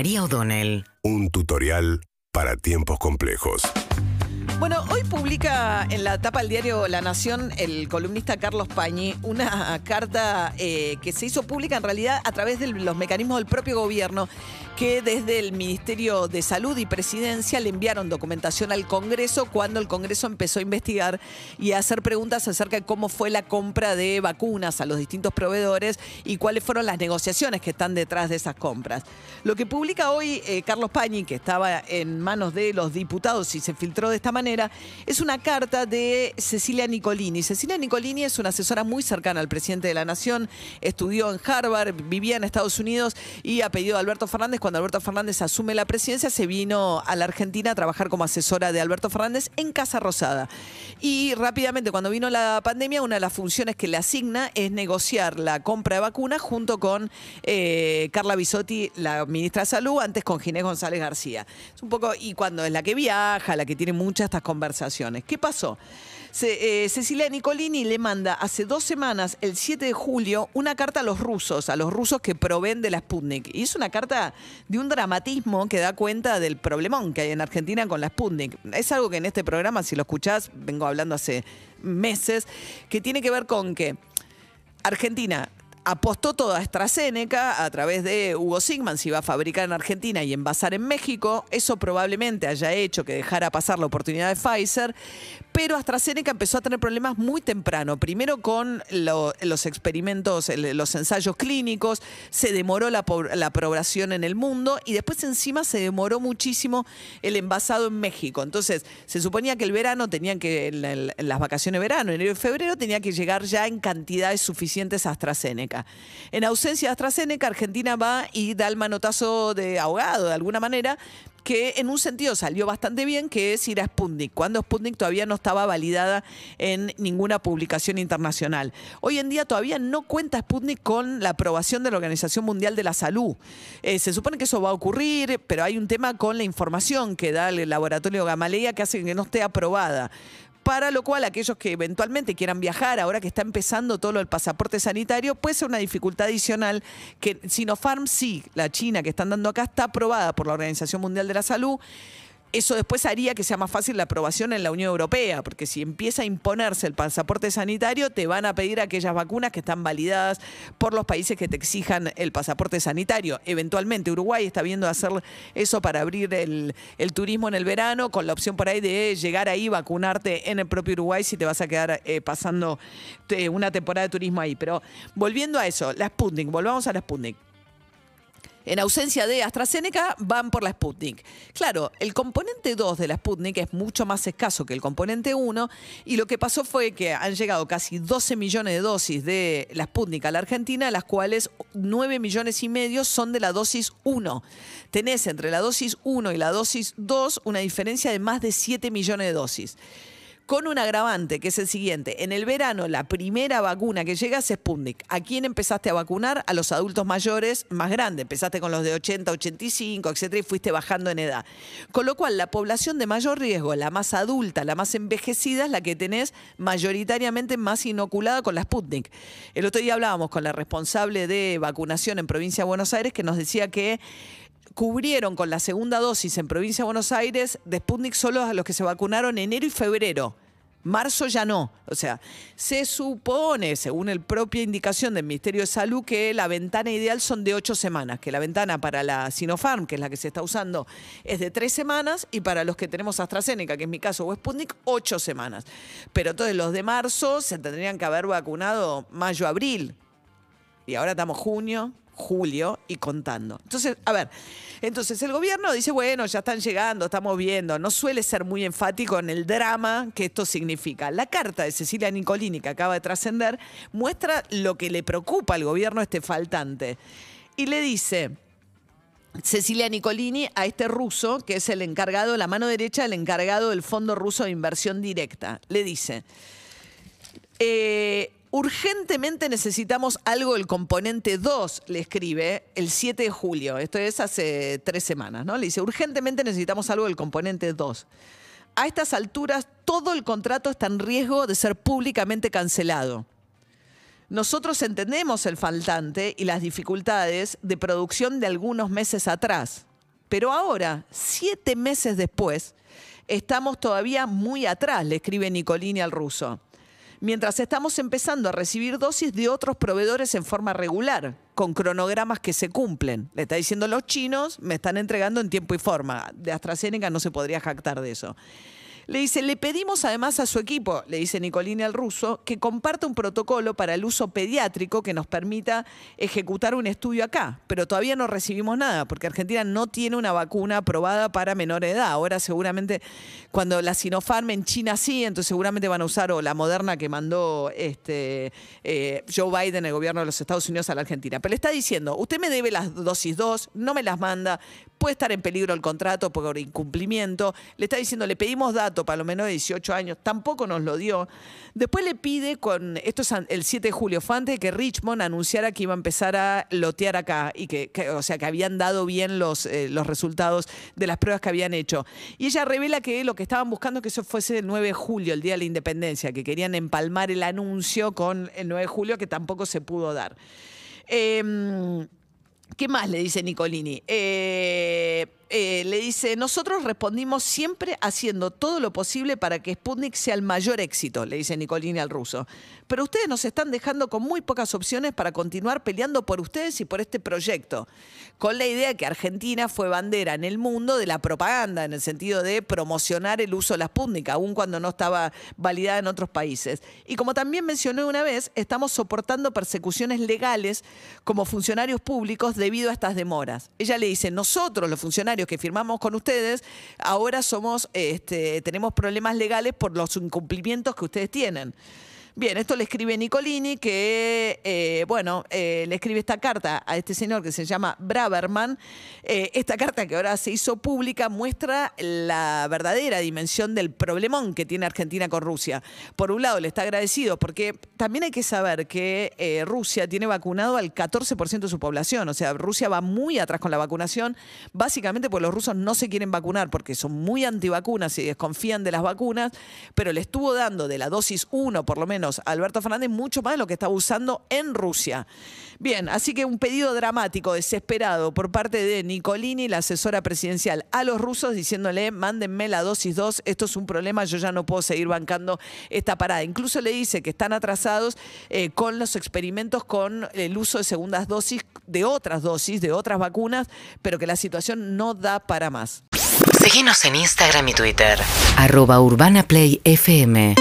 María O'Donnell. Un tutorial para tiempos complejos. Bueno, hoy publica en la tapa del diario La Nación el columnista Carlos Pañi una carta eh, que se hizo pública en realidad a través de los mecanismos del propio gobierno que desde el Ministerio de Salud y Presidencia le enviaron documentación al Congreso cuando el Congreso empezó a investigar y a hacer preguntas acerca de cómo fue la compra de vacunas a los distintos proveedores y cuáles fueron las negociaciones que están detrás de esas compras. Lo que publica hoy eh, Carlos Pañi, que estaba en manos de los diputados y se filtró de esta manera, es una carta de Cecilia Nicolini. Cecilia Nicolini es una asesora muy cercana al presidente de la Nación, estudió en Harvard, vivía en Estados Unidos y a pedido de Alberto Fernández cuando Alberto Fernández asume la presidencia, se vino a la Argentina a trabajar como asesora de Alberto Fernández en Casa Rosada. Y rápidamente, cuando vino la pandemia, una de las funciones que le asigna es negociar la compra de vacunas junto con eh, Carla Bisotti, la ministra de Salud, antes con Ginés González García. Es un poco, y cuando es la que viaja, la que tiene muchas conversaciones. ¿Qué pasó? Eh, Cecilia Nicolini le manda hace dos semanas, el 7 de julio, una carta a los rusos, a los rusos que proveen de la Sputnik. Y es una carta de un dramatismo que da cuenta del problemón que hay en Argentina con la Sputnik. Es algo que en este programa, si lo escuchás, vengo hablando hace meses, que tiene que ver con que Argentina apostó toda AstraZeneca a través de Hugo Sigman, si iba a fabricar en Argentina y envasar en México. Eso probablemente haya hecho que dejara pasar la oportunidad de Pfizer, pero AstraZeneca empezó a tener problemas muy temprano. Primero con los experimentos, los ensayos clínicos, se demoró la, aprobación en el mundo y después encima se demoró muchísimo el envasado en México. Entonces, se suponía que el verano tenían que, en, las vacaciones de verano, enero febrero, tenía que llegar ya en cantidades suficientes a AstraZeneca. En ausencia de AstraZeneca, Argentina va y da el manotazo de ahogado de alguna manera, que en un sentido salió bastante bien, que es ir a Sputnik, cuando Sputnik todavía no estaba validada en ninguna publicación internacional. Hoy en día todavía no cuenta Sputnik con la aprobación de la Organización Mundial de la Salud. Eh, se supone que eso va a ocurrir, pero hay un tema con la información que da el laboratorio Gamaleya que hace que no esté aprobada para lo cual aquellos que eventualmente quieran viajar, ahora que está empezando todo lo del pasaporte sanitario, puede ser una dificultad adicional que Sinopharm sí, la China que están dando acá, está aprobada por la Organización Mundial de la Salud eso después haría que sea más fácil la aprobación en la Unión Europea, porque si empieza a imponerse el pasaporte sanitario, te van a pedir aquellas vacunas que están validadas por los países que te exijan el pasaporte sanitario. Eventualmente Uruguay está viendo hacer eso para abrir el, turismo en el verano, con la opción por ahí de llegar ahí, vacunarte en el propio Uruguay si te vas a quedar eh, pasando eh, una temporada de turismo ahí. Pero volviendo a eso, la Sputnik, volvamos a la Sputnik en ausencia de AstraZeneca, van por la Sputnik. Claro, el componente 2 de la Sputnik es mucho más escaso que el componente 1 y lo que pasó fue que han llegado casi 12 millones de dosis de la Sputnik a la Argentina, las cuales 9 millones y medio son de la dosis 1. Tenés entre la dosis 1 y la dosis 2 una diferencia de más de 7 millones de dosis con un agravante, que es el siguiente. En el verano, la primera vacuna que llega es Sputnik. ¿A quién empezaste a vacunar? A los adultos mayores más grandes. Empezaste con los de 80, 85, etcétera, y fuiste bajando en edad. Con lo cual, la población de mayor riesgo, la más adulta, la más envejecida, es la que tenés mayoritariamente más inoculada con la Sputnik. El otro día hablábamos con la responsable de vacunación en provincia de Buenos Aires que nos decía que cubrieron con la segunda dosis en provincia de Buenos Aires de Sputnik solo a los que se vacunaron enero y febrero. Marzo ya no. O sea, se supone, según el propia indicación del Ministerio de Salud, que la ventana ideal son de ocho semanas, que la ventana para la Sinopharm, que es la que se está usando, es de tres semanas, y para los que tenemos AstraZeneca, que es mi caso, o Sputnik, ocho semanas. Pero entonces los de marzo se tendrían que haber vacunado mayo, abril. Y ahora estamos junio, julio y contando. Entonces, a ver, entonces el gobierno dice, bueno, ya están llegando, estamos viendo, no suele ser muy enfático en el drama que esto significa. La carta de Cecilia Nicolini que acaba de trascender muestra lo que le preocupa al gobierno este faltante. Y le dice... Cecilia Nicolini a este ruso, que es el encargado, la mano derecha del encargado del Fondo Ruso de Inversión Directa. Le dice, eh, Urgentemente necesitamos algo del componente 2, le escribe el 7 de julio. Esto es hace tres semanas, ¿no? Le dice, urgentemente necesitamos algo del componente 2. A estas alturas, todo el contrato está en riesgo de ser públicamente cancelado. Nosotros entendemos el faltante y las dificultades de producción de algunos meses atrás. Pero ahora, siete meses después, estamos todavía muy atrás, le escribe Nicolini al ruso. Mientras estamos empezando a recibir dosis de otros proveedores en forma regular, con cronogramas que se cumplen. Le está diciendo los chinos, me están entregando en tiempo y forma. De AstraZeneca no se podría jactar de eso. Le dice, le pedimos además a su equipo, le dice Nicolini al ruso, que comparta un protocolo para el uso pediátrico que nos permita ejecutar un estudio acá. Pero todavía no recibimos nada, porque Argentina no tiene una vacuna aprobada para menor edad. Ahora seguramente, cuando la Sinopharm en China sí, entonces seguramente van a usar o la moderna que mandó este, eh, Joe Biden, el gobierno de los Estados Unidos, a la Argentina. Pero le está diciendo, usted me debe las dosis 2, no me las manda, puede estar en peligro el contrato por incumplimiento. Le está diciendo, le pedimos datos para lo menos de 18 años, tampoco nos lo dio. Después le pide con, esto es el 7 de julio, fue antes de que Richmond anunciara que iba a empezar a lotear acá y que, o sea, que habían dado bien los, eh, los resultados de las pruebas que habían hecho. Y ella revela que lo que estaban buscando que eso fuese el 9 de julio, el día de la independencia, que querían empalmar el anuncio con el 9 de julio, que tampoco se pudo dar. Em, ¿Qué más le dice Nicolini? Eh, eh, le dice, nosotros respondimos siempre haciendo todo lo posible para que Sputnik sea el mayor éxito, le dice Nicolini al ruso. Pero ustedes nos están dejando con muy pocas opciones para continuar peleando por ustedes y por este proyecto, con la idea de que Argentina fue bandera en el mundo de la propaganda, en el sentido de promocionar el uso de la Sputnik, aun cuando no estaba validada en otros países. Y como también mencioné una vez, estamos soportando persecuciones legales como funcionarios públicos debido a estas demoras. Ella le dice, nosotros los funcionarios que firmamos con ustedes, ahora somos, este, tenemos problemas legales por los incumplimientos que ustedes tienen. Bien, esto le escribe Nicolini, que, eh, bueno, eh, le escribe esta carta a este señor que se llama Braverman. Eh, esta carta que ahora se hizo pública muestra la verdadera dimensión del problemón que tiene Argentina con Rusia. Por un lado, le está agradecido porque también hay que saber que Rusia tiene vacunado al 14% de su población. O sea, Rusia va muy atrás con la vacunación, básicamente porque los rusos no se quieren vacunar porque son muy antivacunas y desconfían de las vacunas, pero le estuvo dando de la dosis 1 por lo menos Alberto Fernández mucho más de lo que estaba usando en Rusia. Bien, así que un pedido dramático, desesperado por parte de Nicolini, la asesora presidencial, a los rusos diciéndole, mándenme la dosis 2, esto es un problema, yo ya no puedo seguir bancando esta parada. Incluso le dice que están atrasados eh, con los experimentos con el uso de segundas dosis, de otras dosis, de otras vacunas, pero que la situación no da para más. Síguenos en Instagram y Twitter. Arroba Urbana Play FM.